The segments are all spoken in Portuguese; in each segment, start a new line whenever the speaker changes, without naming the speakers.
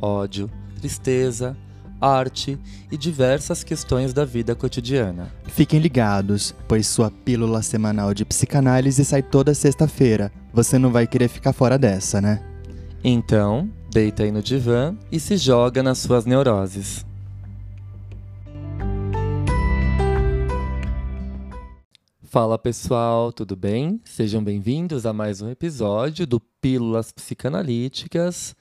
ódio, tristeza, arte e diversas questões da vida cotidiana.
Fiquem ligados, pois sua pílula semanal de psicanálise sai toda sexta-feira. Você não vai querer ficar fora dessa, né?
Então, deita aí no divã e se joga nas suas neuroses. Fala pessoal, tudo bem? Sejam bem-vindos a mais um episódio do Pílulas Psicanalíticas.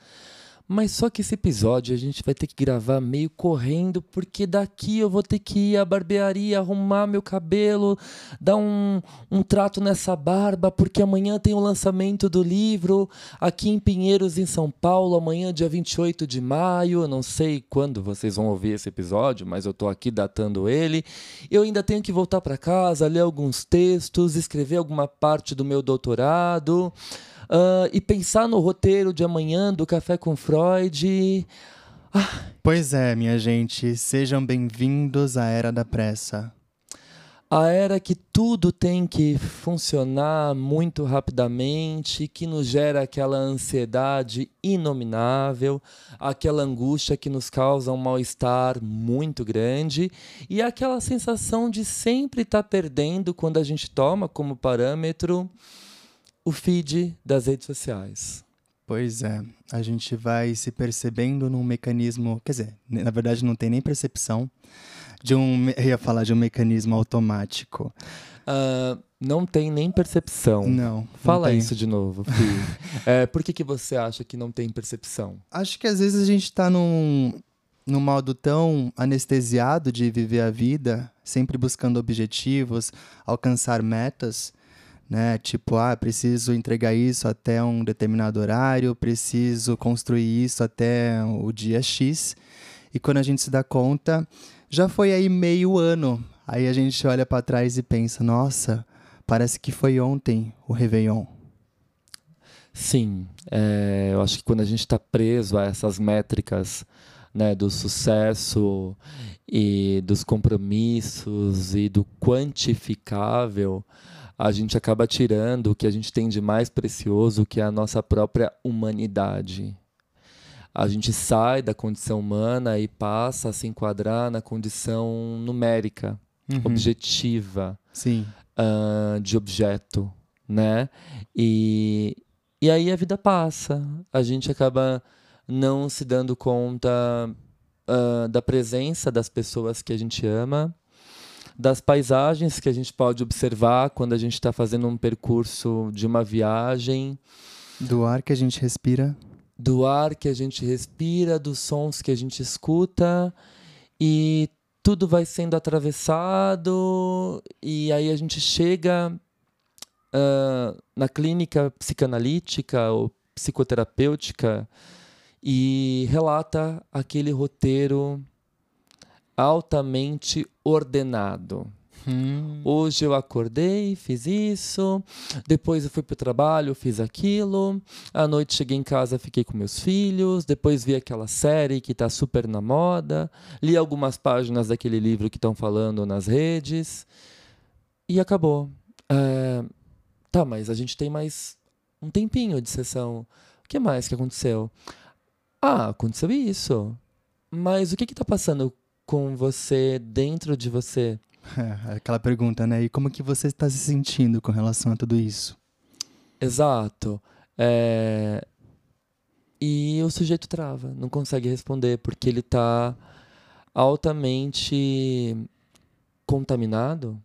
Mas só que esse episódio a gente vai ter que gravar meio correndo, porque daqui eu vou ter que ir à barbearia, arrumar meu cabelo, dar um, um trato nessa barba, porque amanhã tem o lançamento do livro aqui em Pinheiros, em São Paulo, amanhã, dia 28 de maio. Eu não sei quando vocês vão ouvir esse episódio, mas eu estou aqui datando ele. Eu ainda tenho que voltar para casa, ler alguns textos, escrever alguma parte do meu doutorado. Uh, e pensar no roteiro de amanhã do Café com Freud.
Ah. Pois é, minha gente, sejam bem-vindos à Era da Pressa.
A era que tudo tem que funcionar muito rapidamente, que nos gera aquela ansiedade inominável, aquela angústia que nos causa um mal-estar muito grande e aquela sensação de sempre estar tá perdendo quando a gente toma como parâmetro o feed das redes sociais.
Pois é, a gente vai se percebendo num mecanismo, quer dizer, na verdade não tem nem percepção de um, eu ia falar de um mecanismo automático.
Uh, não tem nem percepção.
Não.
Fala
não
isso de novo, Fih. é, por que, que você acha que não tem percepção?
Acho que às vezes a gente está num, num modo tão anestesiado de viver a vida, sempre buscando objetivos, alcançar metas, né? Tipo, ah, preciso entregar isso até um determinado horário, preciso construir isso até o dia X. E quando a gente se dá conta, já foi aí meio ano. Aí a gente olha para trás e pensa, nossa, parece que foi ontem o Réveillon.
Sim, é, eu acho que quando a gente está preso a essas métricas né, do sucesso e dos compromissos e do quantificável, a gente acaba tirando o que a gente tem de mais precioso, que é a nossa própria humanidade. A gente sai da condição humana e passa a se enquadrar na condição numérica, uhum. objetiva, uh, de objeto, né? E, e aí a vida passa. A gente acaba não se dando conta uh, da presença das pessoas que a gente ama das paisagens que a gente pode observar quando a gente está fazendo um percurso de uma viagem.
Do ar que a gente respira.
Do ar que a gente respira, dos sons que a gente escuta. E tudo vai sendo atravessado, e aí a gente chega uh, na clínica psicanalítica ou psicoterapêutica e relata aquele roteiro altamente ordenado. Hum. Hoje eu acordei, fiz isso, depois eu fui para o trabalho, fiz aquilo, à noite cheguei em casa, fiquei com meus filhos, depois vi aquela série que está super na moda, li algumas páginas daquele livro que estão falando nas redes e acabou. É, tá, mas a gente tem mais um tempinho de sessão. O que mais que aconteceu? Ah, aconteceu isso. Mas o que está passando com você dentro de você?
É, aquela pergunta, né? E como que você está se sentindo com relação a tudo isso?
Exato. É... E o sujeito trava, não consegue responder porque ele está altamente contaminado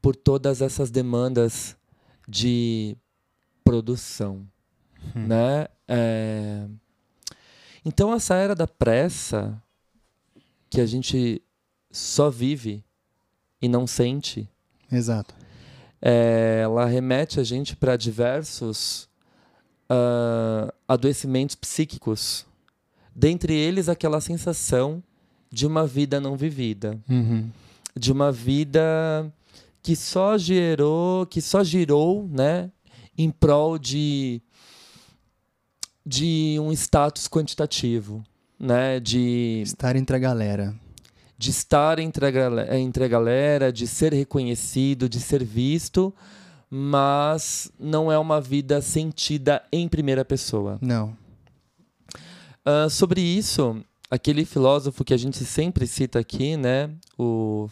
por todas essas demandas de produção, hum. né? É... Então essa era da pressa que a gente só vive e não sente.
Exato.
É, ela remete a gente para diversos uh, adoecimentos psíquicos dentre eles aquela sensação de uma vida não vivida,
Uhum.
de uma vida que só gerou, que só girou, né, em prol de de um status quantitativo, né, de
Estar entre a galera.
de estar entre a, entre a galera, de ser reconhecido, de ser visto, mas não é uma vida sentida em primeira pessoa.
Não.
Ah, sobre isso, aquele filósofo que a gente sempre cita aqui, né, o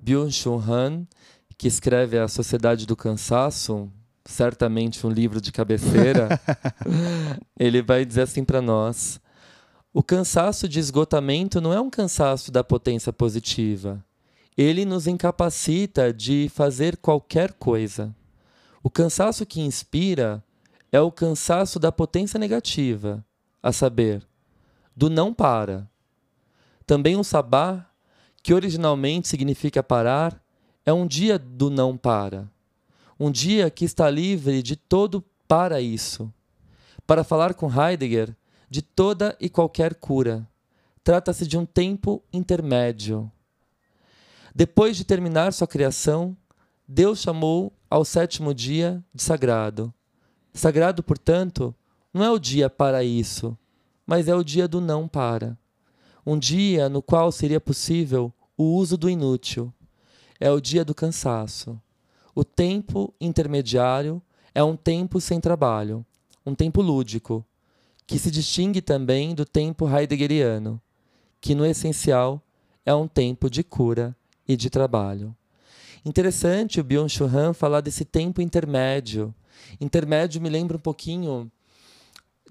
Byung-Chul Han, que escreve A Sociedade do Cansaço, certamente um livro de cabeceira, ele vai dizer assim para nós: o cansaço de esgotamento não é um cansaço da potência positiva. Ele nos incapacita de fazer qualquer coisa. O cansaço que inspira é o cansaço da potência negativa, a saber, do não para. Também o sabá, que originalmente significa parar, é um dia do não para. Um dia que está livre de todo para isso. Para falar com Heidegger, de toda e qualquer cura. Trata-se de um tempo intermédio. Depois de terminar sua criação, Deus chamou ao sétimo dia de sagrado. Sagrado, portanto, não é o dia para isso, mas é o dia do não para. Um dia no qual seria possível o uso do inútil. É o dia do cansaço. O tempo intermediário é um tempo sem trabalho, um tempo lúdico, que se distingue também do tempo heideggeriano, que no essencial é um tempo de cura e de trabalho. Interessante o Byung-Chul Han falar desse tempo intermédio. Intermédio me lembra um pouquinho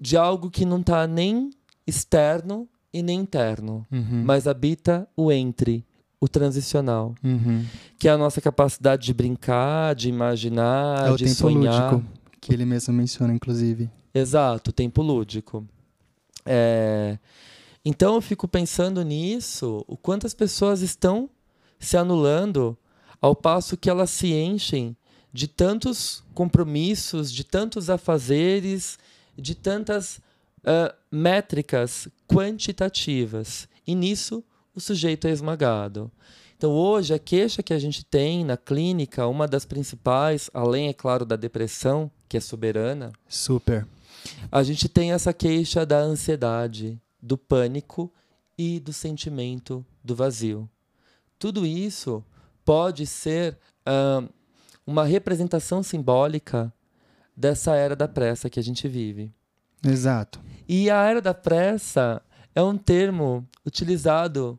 de algo que não está nem externo e nem interno,
Uhum.
mas habita o entre, o transicional,
Uhum.
que é a nossa capacidade de brincar, de imaginar,
É o
de
tempo
sonhar.
lúdico, que ele mesmo menciona, inclusive.
Exato, tempo lúdico. É, Então eu fico pensando nisso, o quanto as pessoas estão se anulando ao passo que elas se enchem de tantos compromissos, de tantos afazeres, de tantas ah, métricas quantitativas. E nisso o sujeito é esmagado. Então, hoje, a queixa que a gente tem na clínica, uma das principais, além, é claro, da depressão, que é soberana,
Super.
A gente tem essa queixa da ansiedade, do pânico e do sentimento do vazio. Tudo isso pode ser ah, uma representação simbólica dessa era da pressa que a gente vive.
Exato.
E a era da pressa é um termo utilizado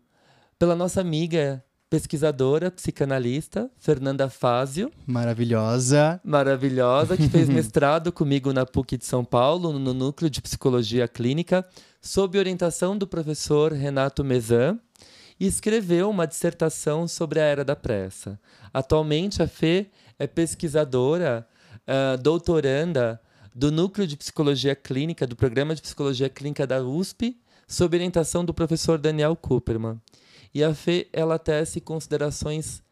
pela nossa amiga pesquisadora, psicanalista, Fernanda Fázio,
Maravilhosa.
maravilhosa, que fez mestrado comigo na PUC de São Paulo, no Núcleo de Psicologia Clínica, sob orientação do professor Renato Mezan, e escreveu uma dissertação sobre a era da pressa. Atualmente, a Fê é pesquisadora, ah, doutoranda do Núcleo de Psicologia Clínica, do Programa de Psicologia Clínica da USP, sob orientação do professor Daniel Cooperman. E a Fê, ela tece considerações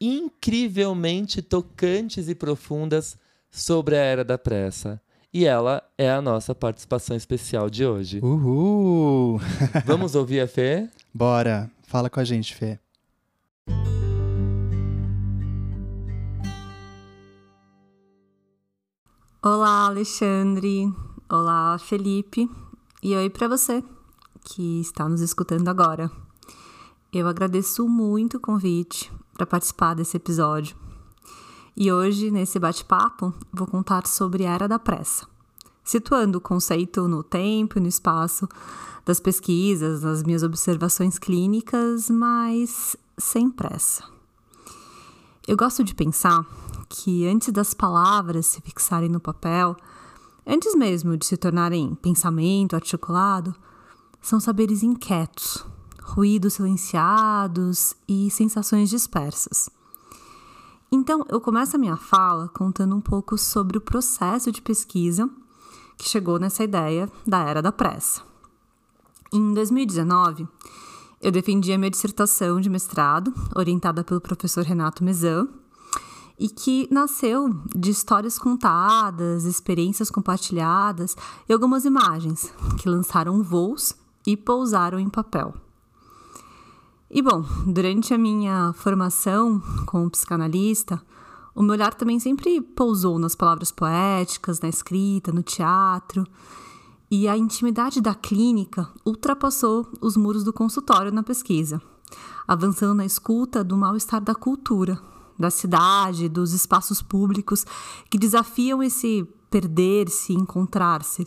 incrivelmente tocantes e profundas sobre a era da pressa. E ela é a nossa participação especial de hoje.
Uhul!
Vamos ouvir a Fê?
Bora. Fala com a gente, Fê.
Olá, Alexandre. Olá, Felipe. E oi para você que está nos escutando agora. Eu agradeço muito o convite para participar desse episódio. E hoje, nesse bate-papo, vou contar sobre a Era da Pressa, situando o conceito no tempo e no espaço das pesquisas, das minhas observações clínicas, mas sem pressa. Eu gosto de pensar que antes das palavras se fixarem no papel, antes mesmo de se tornarem pensamento articulado, são saberes inquietos, ruídos silenciados e sensações dispersas. Então, eu começo a minha fala contando um pouco sobre o processo de pesquisa que chegou nessa ideia da era da pressa. Em 2019, eu defendi a minha dissertação de mestrado, orientada pelo professor Renato Mezan, e que nasceu de histórias contadas, experiências compartilhadas e algumas imagens que lançaram voos e pousaram em papel. E bom, durante a minha formação como psicanalista, o meu olhar também sempre pousou nas palavras poéticas, na escrita, no teatro. E a intimidade da clínica ultrapassou os muros do consultório na pesquisa, avançando na escuta do mal-estar da cultura, da cidade, dos espaços públicos que desafiam esse perder-se, encontrar-se,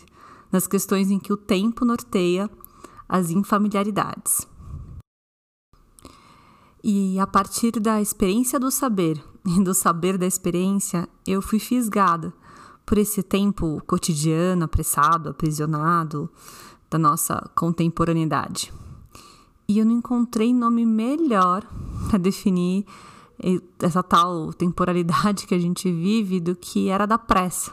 nas questões em que o tempo norteia as infamiliaridades. E a partir da experiência do saber e do saber da experiência, eu fui fisgada por esse tempo cotidiano, apressado, aprisionado da nossa contemporaneidade. E eu não encontrei nome melhor para definir essa tal temporalidade que a gente vive do que era da pressa.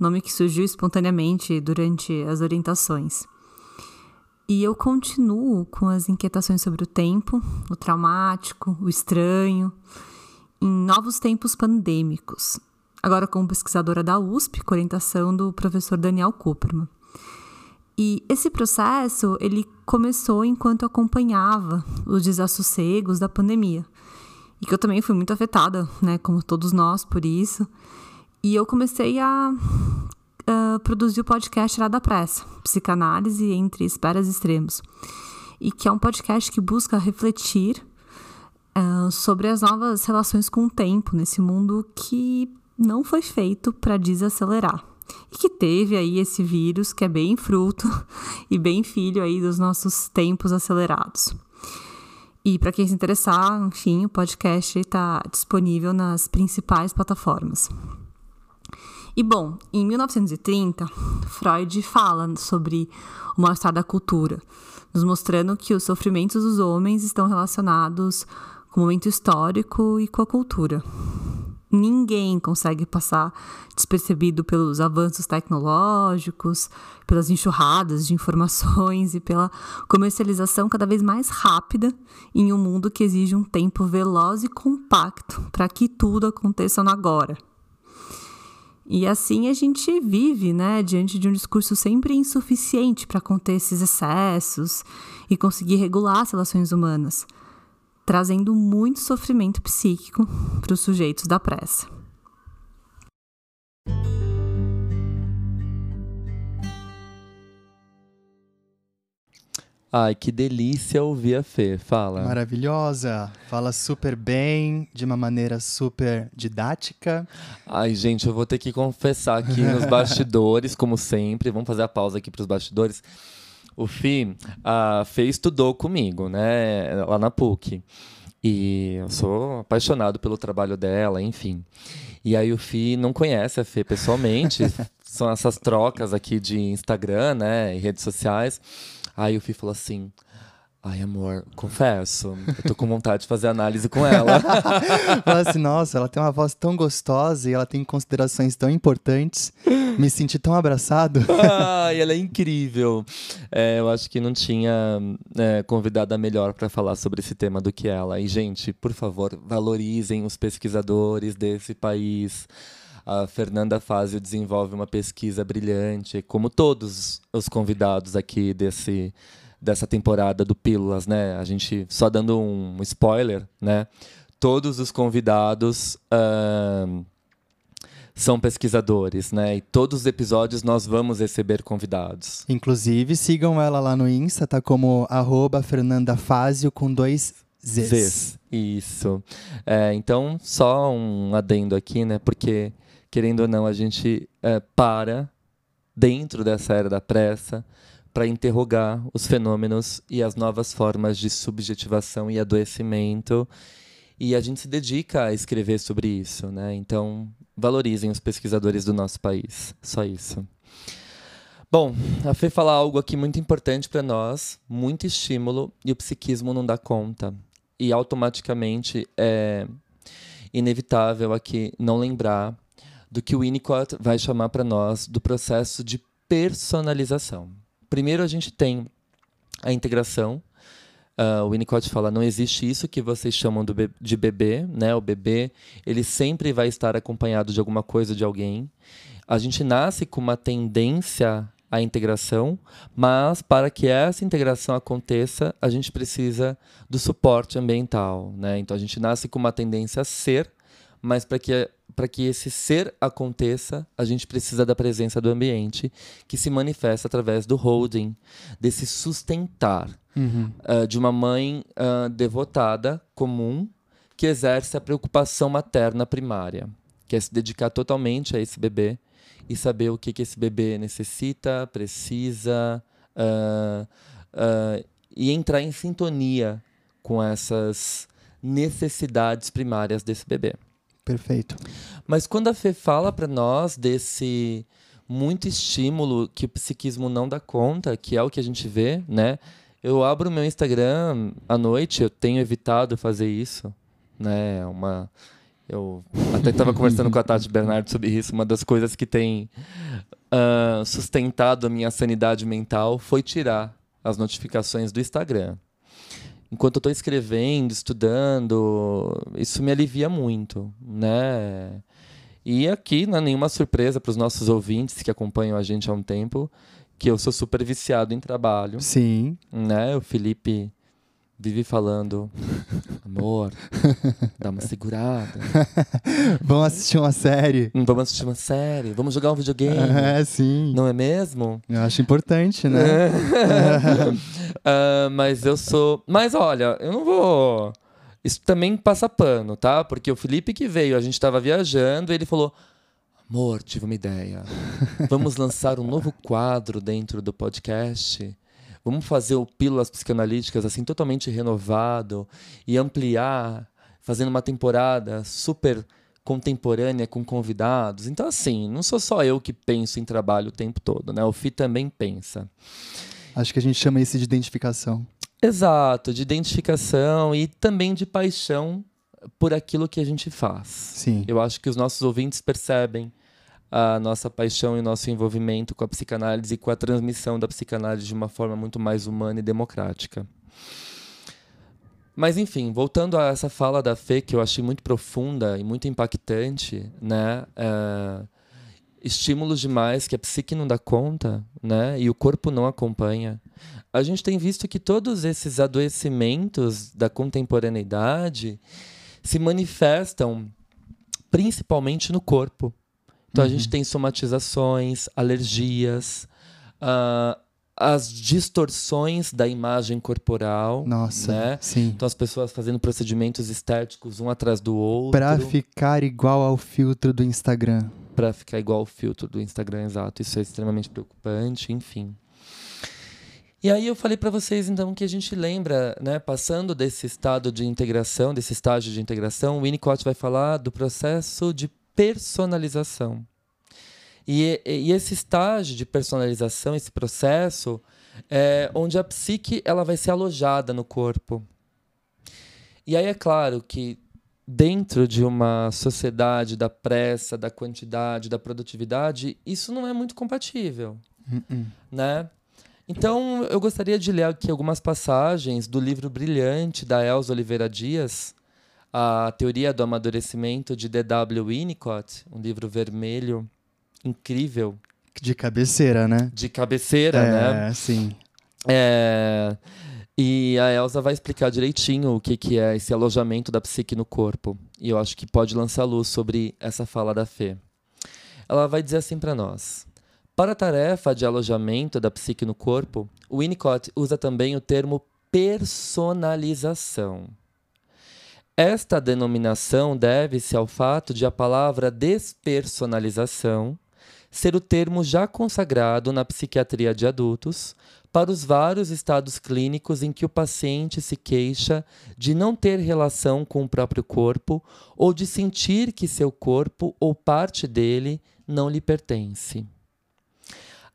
Nome que surgiu espontaneamente durante as orientações. E eu continuo com as inquietações sobre o tempo, o traumático, o estranho, em novos tempos pandêmicos. Agora como pesquisadora da USP, com orientação do professor Daniel Cooperman. E esse processo, ele começou enquanto acompanhava os desassossegos da pandemia. E que eu também fui muito afetada, né, como todos nós, por isso. E eu comecei a uh, produziu o podcast Lá da Pressa, Psicanálise entre Esperas Extremos, e que é um podcast que busca refletir uh, sobre as novas relações com o tempo nesse mundo que não foi feito para desacelerar e que teve aí esse vírus que é bem fruto e bem filho aí dos nossos tempos acelerados. E para quem se interessar, enfim, o podcast está disponível nas principais plataformas. E bom, em 1930, Freud fala sobre o mal-estar da cultura, nos mostrando que os sofrimentos dos homens estão relacionados com o momento histórico e com a cultura. Ninguém consegue passar despercebido pelos avanços tecnológicos, pelas enxurradas de informações e pela comercialização cada vez mais rápida em um mundo que exige um tempo veloz e compacto para que tudo aconteça no agora. E assim a gente vive, né, diante de um discurso sempre insuficiente para conter esses excessos e conseguir regular as relações humanas, trazendo muito sofrimento psíquico para os sujeitos da pressa.
Ai, que delícia ouvir a Fê. Fala.
Maravilhosa. Fala super bem, de uma maneira super didática.
Ai, gente, eu vou ter que confessar aqui nos bastidores, como sempre. Vamos fazer a pausa aqui para os bastidores. O Fê, a Fê estudou comigo, né, lá na PUC. E eu sou apaixonado pelo trabalho dela, enfim. E aí o Fi não conhece a Fê pessoalmente. São essas trocas aqui de Instagram, né, e redes sociais. Aí o Fih falou assim: Ai, amor, confesso, eu tô com vontade de fazer análise com ela.
Fala assim, nossa, ela tem uma voz tão gostosa e ela tem considerações tão importantes. Me senti tão abraçado.
Ai, ela é incrível. É, eu acho que não tinha é, convidada melhor para falar sobre esse tema do que ela. E, gente, por favor, valorizem os pesquisadores desse país. A Fernanda Fazio desenvolve uma pesquisa brilhante, como todos os convidados aqui desse, dessa temporada do Pílulas, né? A gente, só dando um spoiler, né? Todos os convidados uh, são pesquisadores, né? E todos os episódios nós vamos receber convidados.
Inclusive, sigam ela lá no Insta, tá como arroba Fernanda Fazio com dois Zs. Zs.
Isso. É, então, só um adendo aqui, né? Porque querendo ou não, a gente é, para dentro dessa era da pressa para interrogar os fenômenos e as novas formas de subjetivação e adoecimento. E a gente se dedica a escrever sobre isso, né? Então, valorizem os pesquisadores do nosso país. Só isso. Bom, a Fê fala algo aqui muito importante para nós, muito estímulo, e o psiquismo não dá conta. E automaticamente é inevitável aqui não lembrar do que o Winnicott vai chamar para nós do processo de personalização. Primeiro, a gente tem a integração. Uh, o Winnicott fala: não existe isso que vocês chamam be de bebê, né? O bebê ele sempre vai estar acompanhado de alguma coisa, de alguém. A gente nasce com uma tendência a integração, mas para que essa integração aconteça, a gente precisa do suporte ambiental, né? Então a gente nasce com uma tendência a ser, mas para que para que esse ser aconteça, a gente precisa da presença do ambiente, que se manifesta através do holding, desse sustentar, uhum. uh, de uma mãe uh, devotada, comum, que exerce a preocupação materna primária, que é se dedicar totalmente a esse bebê e saber o que, que esse bebê necessita, precisa, uh, e entrar em sintonia com essas necessidades primárias desse bebê.
Perfeito.
Mas quando a Fê fala para nós desse muito estímulo que o psiquismo não dá conta, que é o que a gente vê, né? Eu abro o meu Instagram à noite, eu tenho evitado fazer isso, né? Uma eu até estava conversando com a Tati Bernardo sobre isso. Uma das coisas que tem uh, sustentado a minha sanidade mental foi tirar as notificações do Instagram enquanto eu estou escrevendo, estudando, isso me alivia muito, né? E aqui não é nenhuma surpresa para os nossos ouvintes que acompanham a gente há um tempo que eu sou super viciado em trabalho.
Sim.
Né? O Felipe vive falando, amor, dá uma segurada.
vamos assistir uma série.
Hum, vamos assistir uma série, vamos jogar um videogame.
É, sim.
Não é mesmo?
Eu acho importante, né?
uh, mas eu sou. Mas olha, eu não vou. Isso também passa pano, tá? Porque o Felipe que veio, a gente tava viajando, ele falou. Amor, tive uma ideia. Vamos lançar um novo quadro dentro do podcast Vamos fazer o Pílulas Psicanalíticas assim totalmente renovado e ampliar, fazendo uma temporada super contemporânea com convidados. Então, assim, não sou só eu que penso em trabalho o tempo todo, né? O FI também pensa.
Acho que a gente chama isso de identificação.
Exato, de identificação e também de paixão por aquilo que a gente faz.
Sim.
Eu acho que os nossos ouvintes percebem a nossa paixão e nosso envolvimento com a psicanálise e com a transmissão da psicanálise de uma forma muito mais humana e democrática. Mas enfim, voltando a essa fala da Fê que eu achei muito profunda e muito impactante, né? É, estímulos demais que a psique não dá conta, né? E o corpo não acompanha. A gente tem visto que todos esses adoecimentos da contemporaneidade se manifestam principalmente no corpo. Então uhum. a gente uhum. tem somatizações, alergias, uh, as distorções da imagem corporal.
Nossa,
né?
sim.
Então as pessoas fazendo procedimentos estéticos um atrás do outro.
Para ficar igual ao filtro do Instagram.
Para ficar igual ao filtro do Instagram, exato. Isso é extremamente preocupante, enfim. E aí eu falei para vocês então que a gente lembra, né, passando desse estado de integração, desse estágio de integração, o Winnicott vai falar do processo de personalização. E, e, esse estágio de personalização, esse processo, é onde a psique ela vai ser alojada no corpo. E aí é claro que dentro de uma sociedade da pressa, da quantidade, da produtividade, isso não é muito compatível, uh -uh. né? Então, eu gostaria de ler aqui algumas passagens do livro brilhante da Elza Oliveira Dias, a Teoria do Amadurecimento de D.W. Winnicott, um livro vermelho incrível.
De cabeceira, né?
De cabeceira,
é,
né?
É, sim.
É... E a Elsa vai explicar direitinho o que, que é esse alojamento da psique no corpo. E eu acho que pode lançar luz sobre essa fala da Fê. Ela vai dizer assim para nós. Para a tarefa de alojamento da psique no corpo, o Winnicott usa também o termo personalização. Esta denominação deve-se ao fato de a palavra despersonalização ser o termo já consagrado na psiquiatria de adultos para os vários estados clínicos em que o paciente se queixa de não ter relação com o próprio corpo ou de sentir que seu corpo ou parte dele não lhe pertence.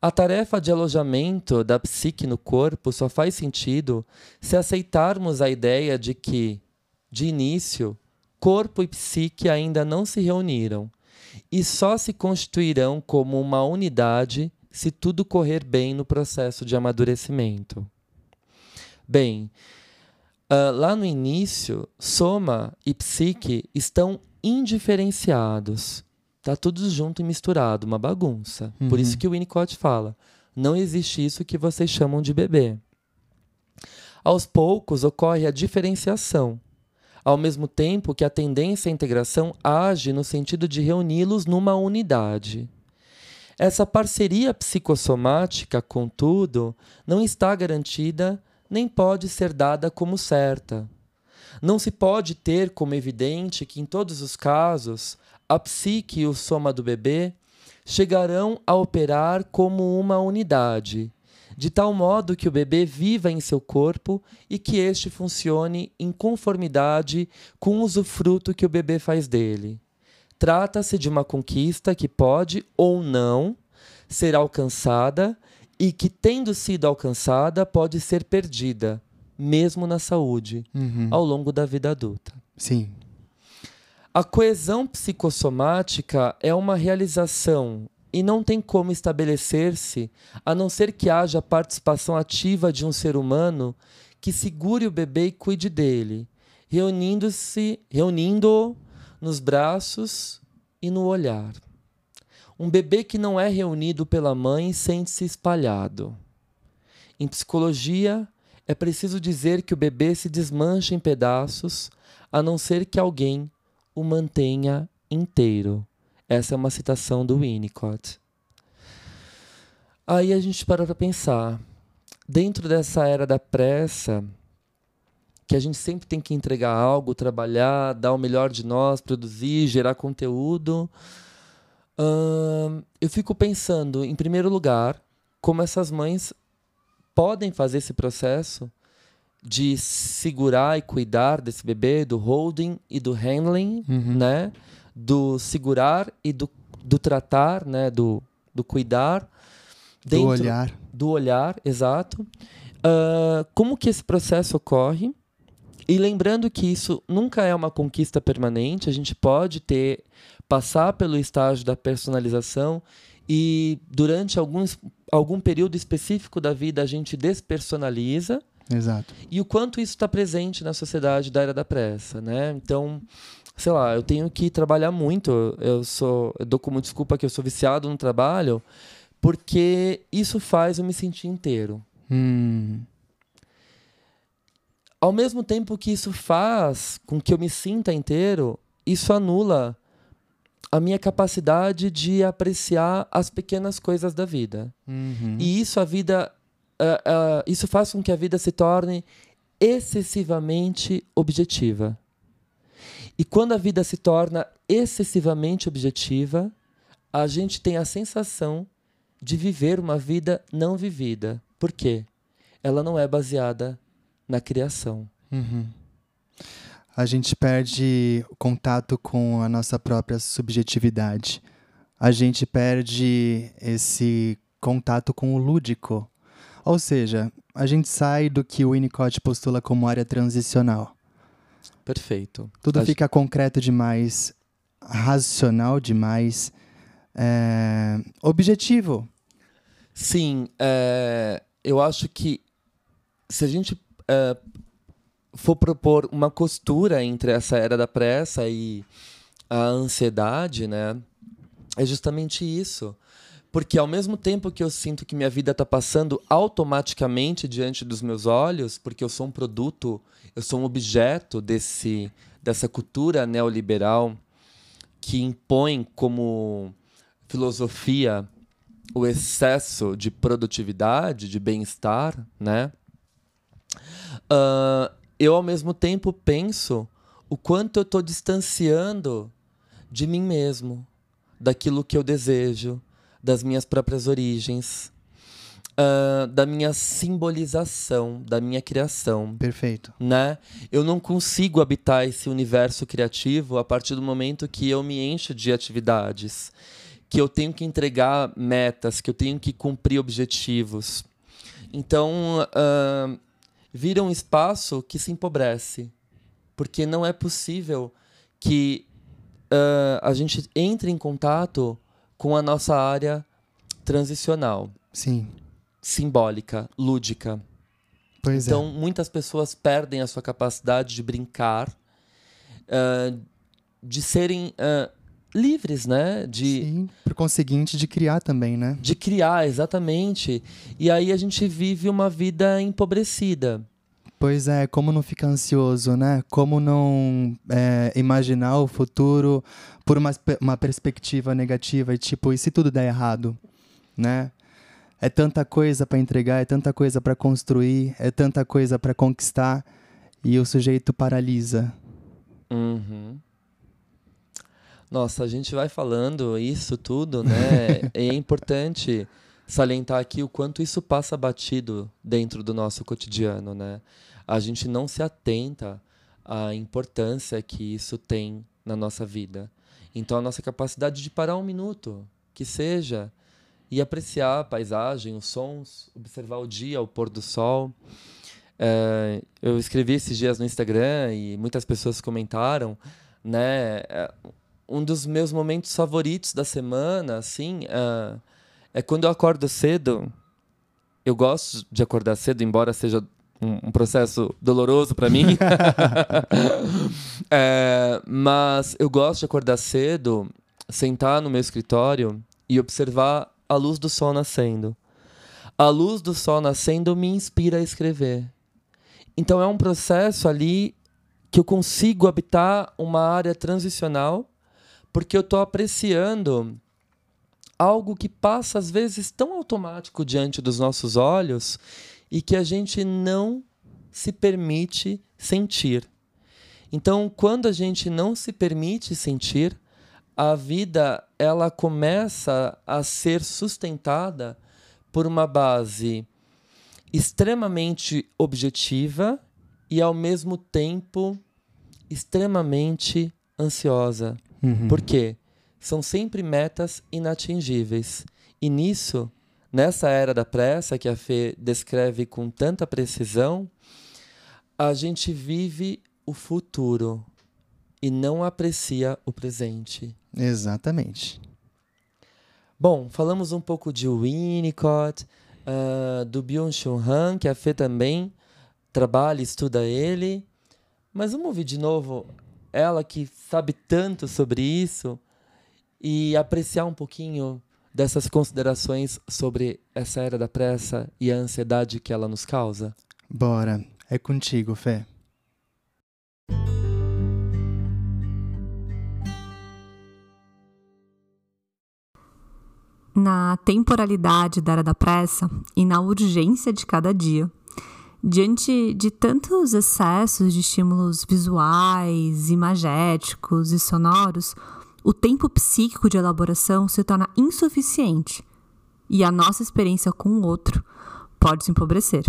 A tarefa de alojamento da psique no corpo só faz sentido se aceitarmos a ideia de que, de início, corpo e psique ainda não se reuniram e só se constituirão como uma unidade se tudo correr bem no processo de amadurecimento. Bem, uh, lá no início, soma e psique estão indiferenciados. Tá tudo junto e misturado, uma bagunça. Uhum. Por isso que o Winnicott fala: Não existe isso que vocês chamam de bebê. Aos poucos ocorre a diferenciação, ao mesmo tempo que a tendência à integração age no sentido de reuni-los numa unidade. Essa parceria psicossomática, contudo, não está garantida nem pode ser dada como certa. Não se pode ter como evidente que, em todos os casos, a psique e o soma do bebê chegarão a operar como uma unidade, de tal modo que o bebê viva em seu corpo e que este funcione em conformidade com o usufruto que o bebê faz dele. Trata-se de uma conquista que pode ou não ser alcançada e que, tendo sido alcançada, pode ser perdida, mesmo na saúde,
Uhum.
ao longo da vida adulta.
Sim.
A coesão psicossomática é uma realização e não tem como estabelecer-se a não ser que haja participação ativa de um ser humano que segure o bebê e cuide dele, reunindo-se, reunindo-o nos braços e no olhar. Um bebê que não é reunido pela mãe sente-se espalhado. Em psicologia, é preciso dizer que o bebê se desmancha em pedaços, a não ser que alguém o mantenha inteiro. Essa é uma citação do Winnicott. Aí a gente para para pensar. Dentro dessa era da pressa, que a gente sempre tem que entregar algo, trabalhar, dar o melhor de nós, produzir, gerar conteúdo, hum, eu fico pensando, em primeiro lugar, como essas mães podem fazer esse processo de segurar e cuidar desse bebê, do holding e do handling,
Uhum.
né? Do segurar e do, do tratar, né? Do, do cuidar.
Do olhar.
Do olhar, exato. Ah, como que esse processo ocorre? E lembrando que isso nunca é uma conquista permanente, a gente pode ter passar pelo estágio da personalização e durante alguns, algum período específico da vida a gente despersonaliza
Exato.
e o quanto isso está presente na sociedade da era da pressa, né? Então, sei lá, eu tenho que trabalhar muito. Eu sou, eu dou como desculpa que eu sou viciado no trabalho, porque isso faz eu me sentir inteiro.
Hum.
Ao mesmo tempo que isso faz com que eu me sinta inteiro, isso anula a minha capacidade de apreciar as pequenas coisas da vida.
Uhum.
E isso a vida, ah, ah, isso faz com que a vida se torne excessivamente objetiva. E quando a vida se torna excessivamente objetiva, a gente tem a sensação de viver uma vida não vivida. Por quê? Ela não é baseada na criação.
Uhum. A gente perde o contato com a nossa própria subjetividade. A gente perde esse contato com o lúdico. Ou seja, a gente sai do que o Winnicott postula como área transicional.
Perfeito.
Tudo
A
fica concreto demais, racional demais, é, objetivo.
Sim, é, eu acho que se a gente é, for propor uma costura entre essa era da pressa e a ansiedade, né, é justamente isso. Porque ao mesmo tempo que eu sinto que minha vida está passando automaticamente diante dos meus olhos, porque eu sou um produto, eu sou um objeto desse, dessa cultura neoliberal que impõe como filosofia o excesso de produtividade, de bem-estar, né? Ah, eu ao mesmo tempo penso o quanto eu estou distanciando de mim mesmo, daquilo que eu desejo, das minhas próprias origens, ah, da minha simbolização, da minha criação
Perfeito.
né? Eu não consigo habitar esse universo criativo a partir do momento que eu me encho de atividades, que eu tenho que entregar metas, que eu tenho que cumprir objetivos. Então, ah, vira um espaço que se empobrece, porque não é possível que ah, a gente entre em contato com a nossa área transicional,
Sim.
Simbólica, lúdica.
Pois
Então, muitas pessoas perdem a sua capacidade de brincar, ah, de serem ah, livres, né?
De, Sim, por conseguinte, de criar também, né?
De criar, exatamente. E aí a gente vive uma vida empobrecida.
Pois é, como não ficar ansioso, né? Como não é, imaginar o futuro por uma, uma perspectiva negativa e tipo, e se tudo der errado, né? É tanta coisa para entregar, é tanta coisa para construir, é tanta coisa para conquistar e o sujeito paralisa.
Uhum. Nossa, a gente vai falando isso tudo, né? é importante salientar aqui o quanto isso passa batido dentro do nosso cotidiano, né? A gente não se atenta à importância que isso tem na nossa vida. Então, a nossa capacidade de parar um minuto, que seja, e apreciar a paisagem, os sons, observar o dia, o pôr do sol. É, eu escrevi esses dias no Instagram e muitas pessoas comentaram, né? É, um dos meus momentos favoritos da semana, assim, é, é quando eu acordo cedo. Eu gosto de acordar cedo, embora seja um, um processo doloroso para mim. é, mas eu gosto de acordar cedo, sentar no meu escritório e observar a luz do sol nascendo. A luz do sol nascendo me inspira a escrever. Então é um processo ali que eu consigo habitar uma área transicional porque eu estou apreciando algo que passa às vezes tão automático diante dos nossos olhos e que a gente não se permite sentir. Então, quando a gente não se permite sentir, a vida ela começa a ser sustentada por uma base extremamente objetiva e ao mesmo tempo extremamente ansiosa. Uhum. Por quê? São sempre metas inatingíveis. E nisso, nessa era da pressa que a Fê descreve com tanta precisão, a gente vive o futuro e não aprecia o presente.
Exatamente.
Bom, falamos um pouco de Winnicott, uh, do Byung-Chul Han, que a Fê também trabalha e estuda ele. Mas vamos ouvir de novo ela que sabe tanto sobre isso e apreciar um pouquinho dessas considerações sobre essa era da pressa e a ansiedade que ela nos causa?
Bora, é contigo, Fé.
Na temporalidade da era da pressa e na urgência de cada dia. Diante de tantos excessos de estímulos visuais, imagéticos e sonoros, o tempo psíquico de elaboração se torna insuficiente e a nossa experiência com o outro pode se empobrecer.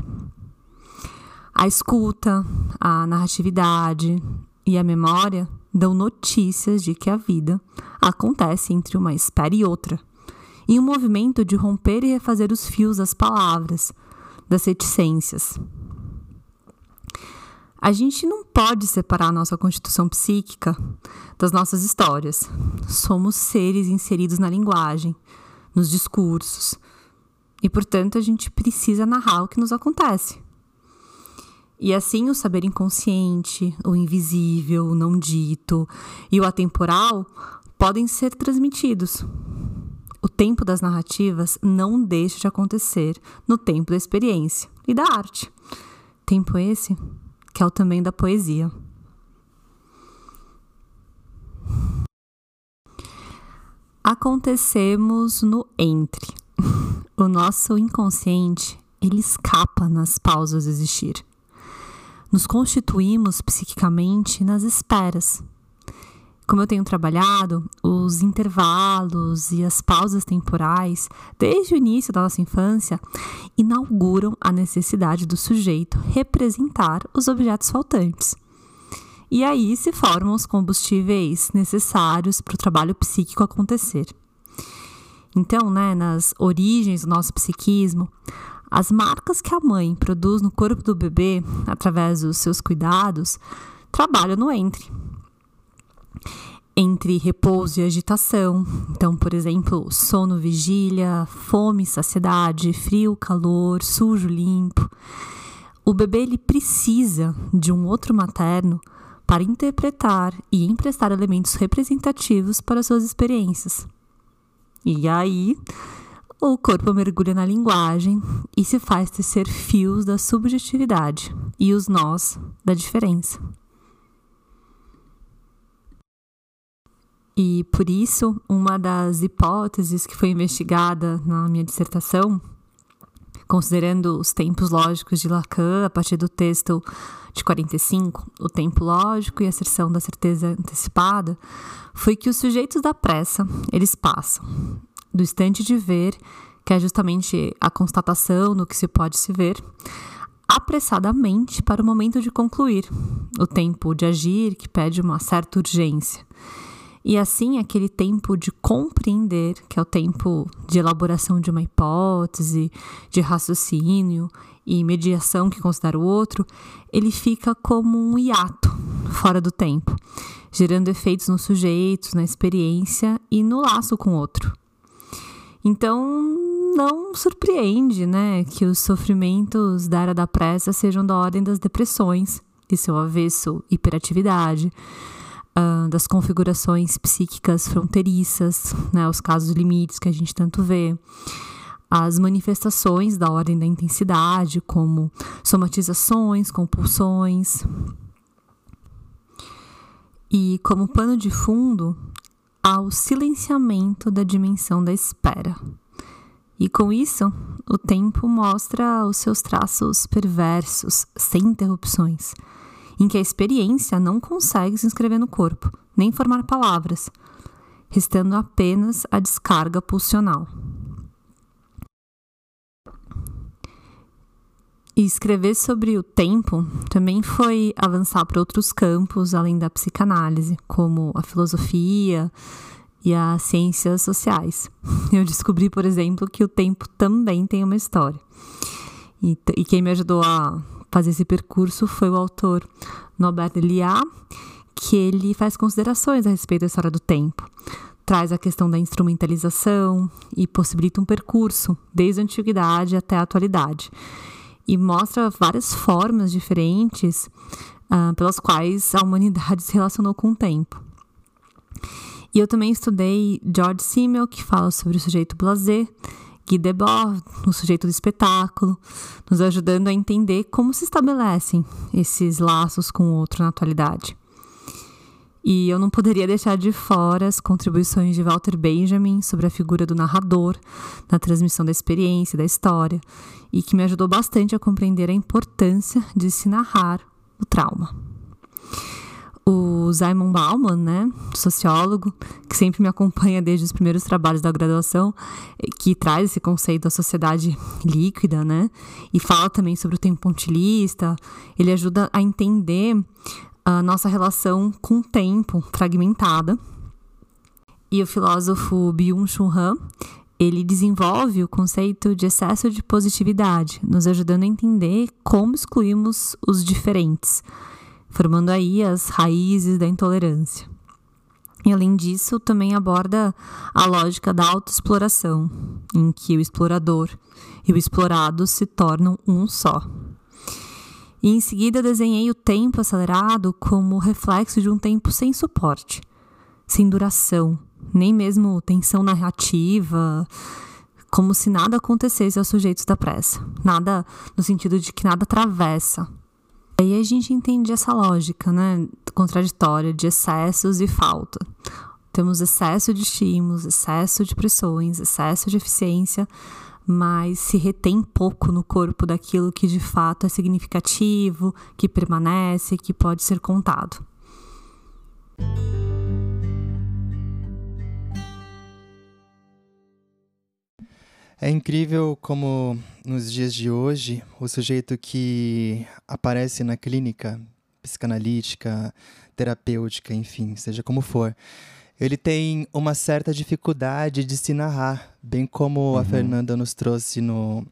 A escuta, a narratividade e a memória dão notícias de que a vida acontece entre uma espera e outra em um movimento de romper e refazer os fios das palavras, das reticências. A gente não pode separar a nossa constituição psíquica das nossas histórias. Somos seres inseridos na linguagem, nos discursos. E, portanto, a gente precisa narrar o que nos acontece. E assim, o saber inconsciente, o invisível, o não dito e o atemporal podem ser transmitidos, o tempo das narrativas não deixa de acontecer no tempo da experiência e da arte. Tempo esse que é o também da poesia. Acontecemos no entre. O nosso inconsciente, ele escapa nas pausas de existir. Nos constituímos psiquicamente nas esperas, como eu tenho trabalhado, os intervalos e as pausas temporais, desde o início da nossa infância, inauguram a necessidade do sujeito representar os objetos faltantes. E aí se formam os combustíveis necessários para o trabalho psíquico acontecer. Então, né, nas origens do nosso psiquismo, as marcas que a mãe produz no corpo do bebê, através dos seus cuidados, trabalham no entre entre repouso e agitação. Então, por exemplo, sono, vigília, fome, saciedade, frio, calor, sujo, limpo. O bebê ele precisa de um outro materno para interpretar e emprestar elementos representativos para suas experiências. E aí, o corpo mergulha na linguagem e se faz tecer fios da subjetividade e os nós da diferença. E por isso, uma das hipóteses que foi investigada na minha dissertação, considerando os tempos lógicos de Lacan a partir do texto de 45, o tempo lógico e a asserção da certeza antecipada, foi que os sujeitos da pressa, eles passam do instante de ver, que é justamente a constatação do que se pode se ver, apressadamente para o momento de concluir, o tempo de agir que pede uma certa urgência. E assim, aquele tempo de compreender, que é o tempo de elaboração de uma hipótese, de raciocínio e mediação que considera o outro, ele fica como um hiato fora do tempo, gerando efeitos nos sujeitos, na experiência e no laço com o outro. Então, não surpreende, né, que os sofrimentos da era da pressa sejam da ordem das depressões e seu avesso hiperatividade, uh, das configurações psíquicas fronteiriças, né, os casos limites que a gente tanto vê, as manifestações da ordem da intensidade, como somatizações, compulsões. E como pano de fundo, ao silenciamento da dimensão da espera. E com isso, o tempo mostra os seus traços perversos, sem interrupções em que a experiência não consegue se inscrever no corpo, nem formar palavras, restando apenas a descarga pulsional. E escrever sobre o tempo também foi avançar para outros campos além da psicanálise, como a filosofia e as ciências sociais. Eu descobri, por exemplo, que o tempo também tem uma história. E, e quem me ajudou a fazer esse percurso foi o autor Norbert Elias, que ele faz considerações a respeito da história do tempo. Traz a questão da instrumentalização e possibilita um percurso desde a antiguidade até a atualidade. E mostra várias formas diferentes uh, pelas quais a humanidade se relacionou com o tempo. E eu também estudei George Simmel, que fala sobre o sujeito blazer, Guy Debord, no sujeito do espetáculo, nos ajudando a entender como se estabelecem esses laços com o outro na atualidade. E eu não poderia deixar de fora as contribuições de Walter Benjamin sobre a figura do narrador na transmissão da experiência, da história, e que me ajudou bastante a compreender a importância de se narrar o trauma o Simon Bauman, né, sociólogo, que sempre me acompanha desde os primeiros trabalhos da graduação, que traz esse conceito da sociedade líquida, né, e fala também sobre o tempo pontilhista. Ele ajuda a entender a nossa relação com o tempo fragmentada. E o filósofo Byung-Chul Han, ele desenvolve o conceito de excesso de positividade, nos ajudando a entender como excluímos os diferentes formando aí as raízes da intolerância. E além disso, também aborda a lógica da autoexploração, em que o explorador e o explorado se tornam um só. E em seguida desenhei o tempo acelerado como reflexo de um tempo sem suporte, sem duração, nem mesmo tensão narrativa, como se nada acontecesse aos sujeitos da pressa. Nada no sentido de que nada atravessa, Aí a gente entende essa lógica, né, contraditória de excessos e falta. Temos excesso de estímulos, excesso de pressões, excesso de eficiência, mas se retém pouco no corpo daquilo que de fato é significativo, que permanece, que pode ser contado.
É incrível como nos dias de hoje o sujeito que aparece na clínica psicanalítica, terapêutica, enfim, seja como for, ele tem uma certa dificuldade de se narrar, bem como uhum. a Fernanda nos trouxe no,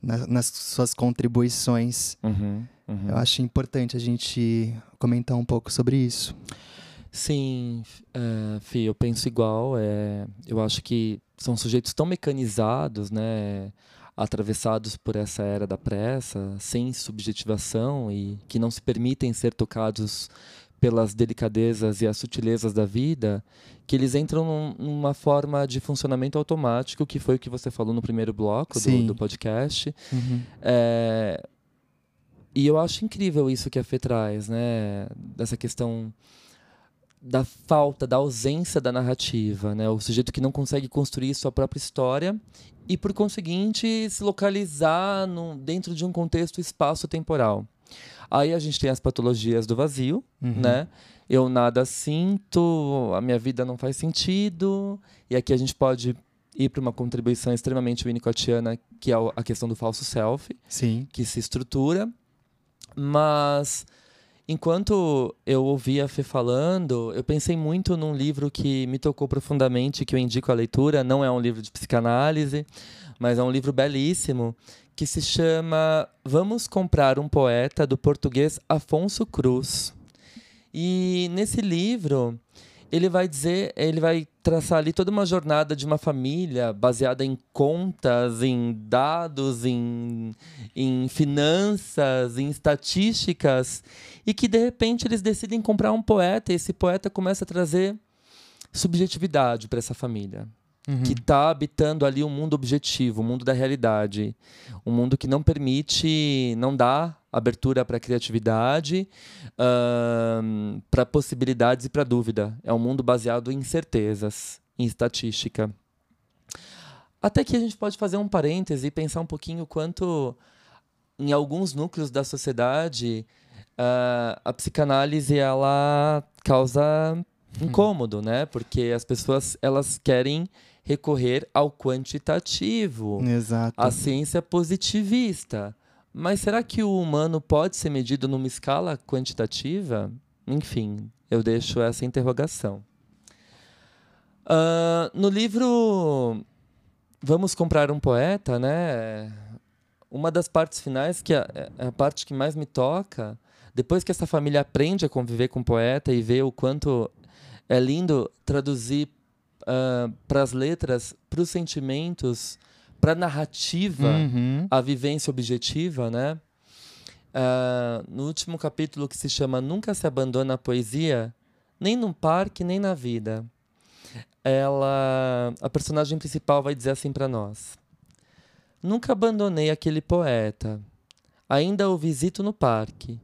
na, nas suas contribuições. Uhum, uhum. Eu acho importante a gente comentar um pouco sobre isso.
Sim, uh, Fih, eu penso igual. É, eu acho que são sujeitos tão mecanizados, né, atravessados por essa era da pressa, sem subjetivação e que não se permitem ser tocados pelas delicadezas e as sutilezas da vida, que eles entram num, numa forma de funcionamento automático, que foi o que você falou no primeiro bloco do, do, podcast. Uhum. É, e eu acho incrível isso que a Fê traz, né? Dessa questão da falta, da ausência da narrativa, né? O sujeito que não consegue construir sua própria história e, por conseguinte, se localizar no, dentro de um contexto espaço-temporal. Aí a gente tem as patologias do vazio, uhum. né? Eu nada sinto, a minha vida não faz sentido. E aqui a gente pode ir para uma contribuição extremamente winnicottiana, que é a questão do falso self,
Sim.
que se estrutura. Mas Enquanto eu ouvia a Fê falando, eu pensei muito num livro que me tocou profundamente, que eu indico a leitura. Não é um livro de psicanálise, mas é um livro belíssimo, que se chama Vamos Comprar um Poeta, do português Afonso Cruz. E nesse livro, ele vai dizer, ele vai traçar ali toda uma jornada de uma família baseada em contas, em dados, em, em finanças, em estatísticas, e que de repente eles decidem comprar um poeta, e esse poeta começa a trazer subjetividade para essa família. Uhum. Que está habitando ali um mundo objetivo, um mundo da realidade. Um mundo que não permite, não dá abertura para criatividade, uh, para possibilidades e para dúvida. É um mundo baseado em certezas, em estatística. Até que a gente pode fazer um parêntese e pensar um pouquinho quanto, em alguns núcleos da sociedade, uh, a psicanálise ela causa incômodo, né? Porque as pessoas elas querem recorrer ao quantitativo,
Exato.
à ciência positivista. Mas será que o humano pode ser medido numa escala quantitativa? Enfim, eu deixo essa interrogação. Uh, no livro Vamos Comprar um Poeta, né? Uma das partes finais, que é, é a parte que mais me toca, depois que essa família aprende a conviver com o poeta e vê o quanto é lindo traduzir uh, para as letras, para os sentimentos, para a narrativa, uhum. a vivência objetiva, né? Uh, no último capítulo que se chama Nunca se abandona a poesia, nem num parque, nem na vida. Ela, a personagem principal vai dizer assim para nós: Nunca abandonei aquele poeta. Ainda o visito no parque.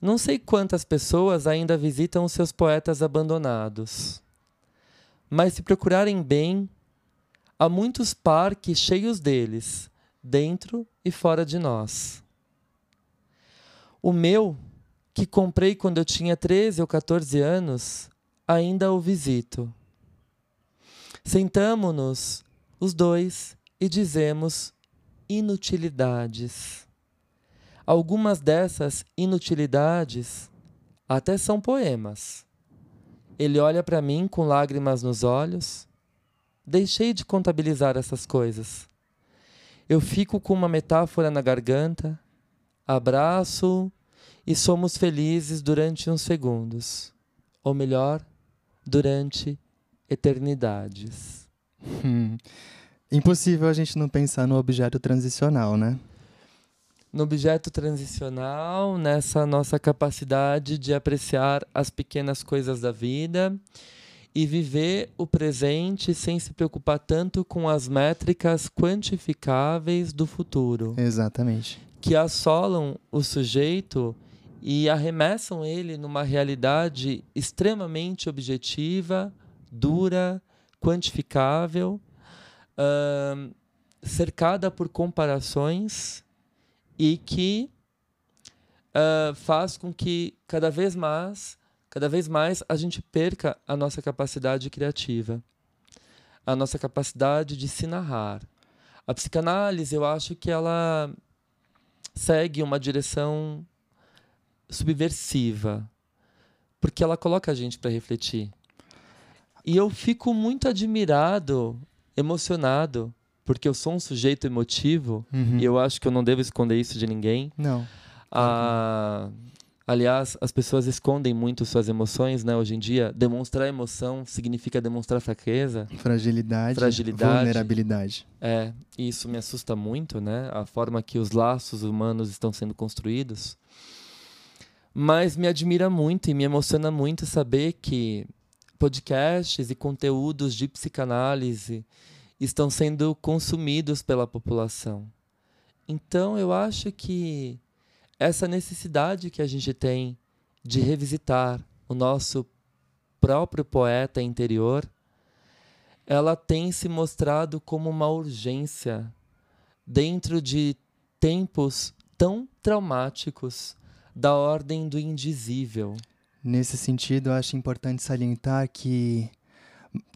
Não sei quantas pessoas ainda visitam os seus poetas abandonados. Mas se procurarem bem, Há muitos parques cheios deles, dentro e fora de nós. O meu, que comprei quando eu tinha 13 ou 14 anos, ainda o visito. Sentamo-nos, os dois, e dizemos inutilidades. Algumas dessas inutilidades até são poemas. Ele olha para mim com lágrimas nos olhos Deixei de contabilizar essas coisas. Eu fico com uma metáfora na garganta, abraço e somos felizes durante uns segundos. Ou melhor, durante eternidades.
Hum. Impossível a gente não pensar no objeto transicional, né?
No objeto transicional, nessa nossa capacidade de apreciar as pequenas coisas da vida e viver o presente sem se preocupar tanto com as métricas quantificáveis do futuro.
Exatamente.
Que assolam o sujeito e arremessam ele numa realidade extremamente objetiva, dura, quantificável, uh, cercada por comparações e que uh, faz com que cada vez mais cada vez mais a gente perca a nossa capacidade criativa, a nossa capacidade de se narrar. A psicanálise, eu acho que ela segue uma direção subversiva, porque ela coloca a gente para refletir. E eu fico muito admirado, emocionado, porque eu sou um sujeito emotivo uhum. e eu acho que eu não devo esconder isso de ninguém.
Não.
Ah, Aliás, as pessoas escondem muito suas emoções, né? Hoje em dia, demonstrar emoção significa demonstrar fraqueza,
fragilidade,
fragilidade,
vulnerabilidade.
É, e isso me assusta muito, né? A forma que os laços humanos estão sendo construídos. Mas me admira muito e me emociona muito saber que podcasts e conteúdos de psicanálise estão sendo consumidos pela população. Então eu acho que essa necessidade que a gente tem de revisitar o nosso próprio poeta interior, ela tem se mostrado como uma urgência dentro de tempos tão traumáticos da ordem do indizível.
Nesse sentido, eu acho importante salientar que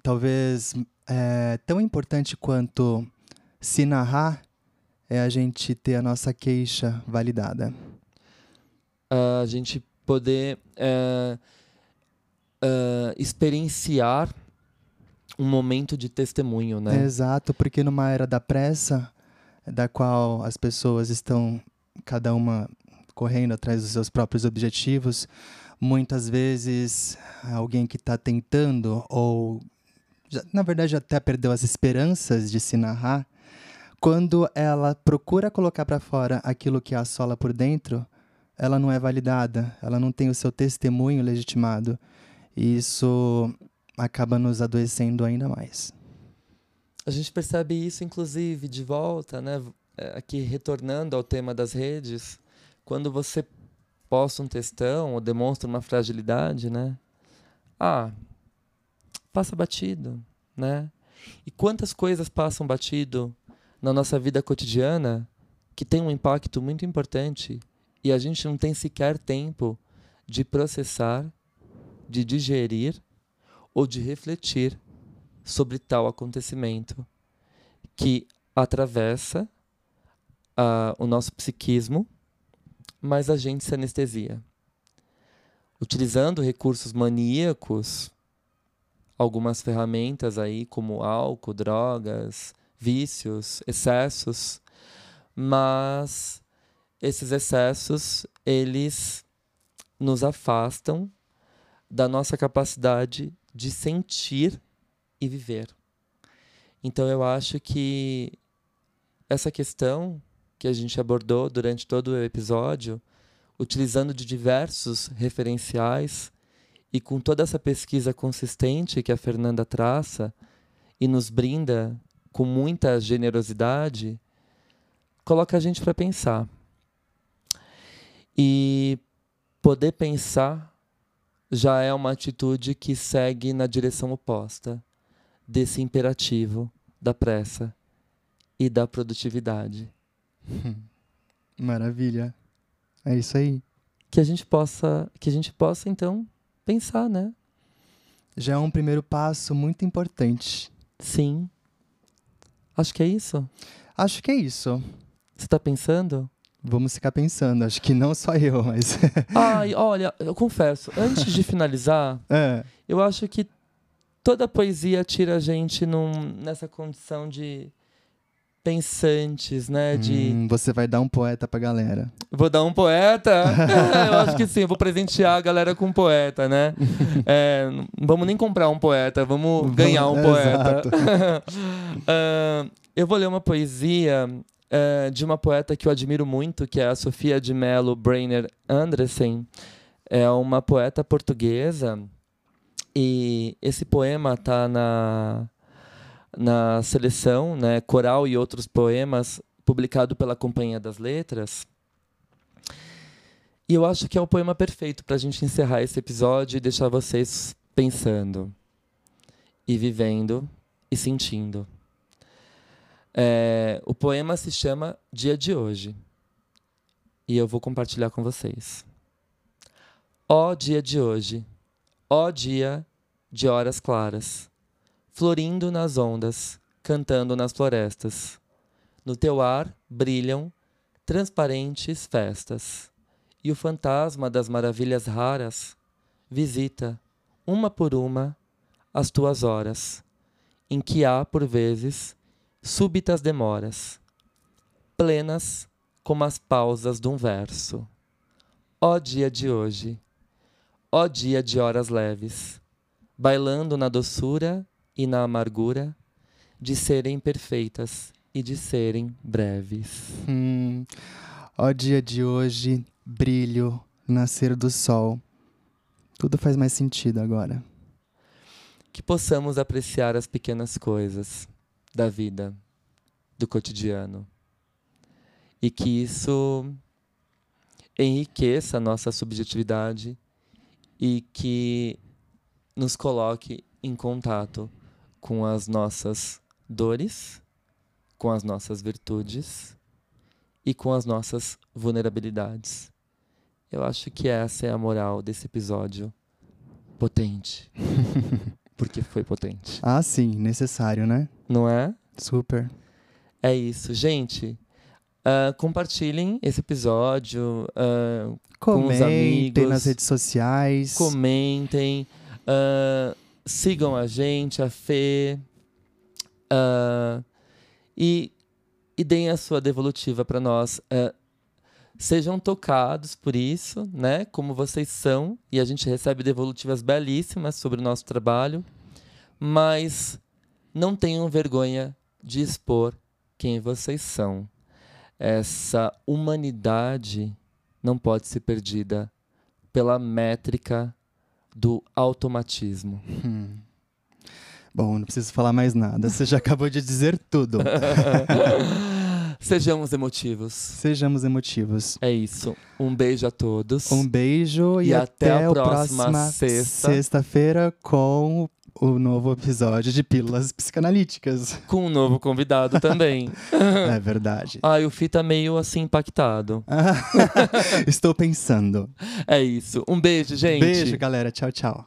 talvez é, tão importante quanto se narrar é a gente ter a nossa queixa validada.
A gente poder é, é, experienciar um momento de testemunho, né?
exato, porque numa era da pressa, da qual as pessoas estão cada uma correndo atrás dos seus próprios objetivos, muitas vezes alguém que está tentando ou já, na verdade até perdeu as esperanças de se narrar, quando ela procura colocar para fora aquilo que a assola por dentro, ela não é validada, ela não tem o seu testemunho legitimado. E isso acaba nos adoecendo ainda mais.
A gente percebe isso, inclusive, de volta, né? É, aqui retornando ao tema das redes, quando você posta um textão ou demonstra uma fragilidade, né? Ah, passa batido, né? E quantas coisas passam batido na nossa vida cotidiana que tem um impacto muito importante e a gente não tem sequer tempo de processar, de digerir ou de refletir sobre tal acontecimento que atravessa uh, o nosso psiquismo, mas a gente se anestesia. Utilizando recursos maníacos, algumas ferramentas aí como álcool, drogas, vícios, excessos, mas esses excessos eles nos afastam da nossa capacidade de sentir e viver. Então eu acho que essa questão que a gente abordou durante todo o episódio, utilizando de diversos referenciais e com toda essa pesquisa consistente que a Fernanda traça e nos brinda com muita generosidade, coloca a gente para pensar. E poder pensar já é uma atitude que segue na direção oposta desse imperativo da pressa e da produtividade.
Maravilha. É isso aí.
Que a gente possa, que a gente possa então pensar, né?
Já é um primeiro passo muito importante.
Sim. Acho que é isso.
Acho que é isso.
Você está pensando?
Vamos ficar pensando, acho que não só eu, mas.
Ai, olha, eu confesso, antes de finalizar, é. eu acho que toda poesia tira a gente num, nessa condição de pensantes, né? De
hum, você vai dar um poeta pra galera.
Vou dar um poeta? eu acho que sim, vou presentear a galera com um poeta, né? É, não vamos nem comprar um poeta, vamos ganhar um poeta. uh, eu vou ler uma poesia uh, de uma poeta que eu admiro muito, que é a Sofia de Mello Brainer Andressen. É uma poeta portuguesa e esse poema está na, na seleção né, Coral e Outros Poemas, publicado pela Companhia das Letras. E eu acho que é o poema perfeito para a gente encerrar esse episódio e deixar vocês pensando, e vivendo, e sentindo. É, o poema se chama Dia de Hoje. E eu vou compartilhar com vocês. Ó dia de hoje, ó dia de horas claras, florindo nas ondas, cantando nas florestas. No teu ar brilham transparentes festas, e o fantasma das maravilhas raras visita, uma por uma, as tuas horas, em que há, por vezes, súbitas demoras, plenas como as pausas de um verso. Ó dia de hoje, ó dia de horas leves, bailando na doçura e na amargura de serem perfeitas e de serem breves.
Hum, ó dia de hoje, brilho nascer do sol. Tudo faz mais sentido agora.
Que possamos apreciar as pequenas coisas da vida, do cotidiano. E que isso enriqueça a nossa subjetividade e que nos coloque em contato com as nossas dores, com as nossas virtudes e com as nossas vulnerabilidades. Eu acho que essa é a moral desse episódio potente. Porque foi potente.
Ah, sim, necessário, né?
Não é?
Super.
É isso. Gente, uh, compartilhem esse episódio uh, com os amigos.
nas redes sociais.
Comentem. Uh, sigam a gente, a Fê. e, e deem a sua devolutiva para nós. sejam tocados por isso, né? Como vocês são. E a gente recebe devolutivas belíssimas sobre o nosso trabalho. Mas não tenham vergonha de expor quem vocês são. Essa humanidade não pode ser perdida pela métrica do automatismo. Hum.
Bom, não preciso falar mais nada. Você já acabou de dizer tudo.
Sejamos emotivos.
Sejamos emotivos.
É isso. Um beijo a todos.
Um beijo e, e até, até a próxima sexta. Sexta-feira com o novo episódio de Pílulas Psicanalíticas.
Com um novo convidado também.
é verdade.
Ai, o Fi tá meio assim impactado.
Estou pensando.
É isso. Um beijo, gente.
Beijo, galera. Tchau, tchau.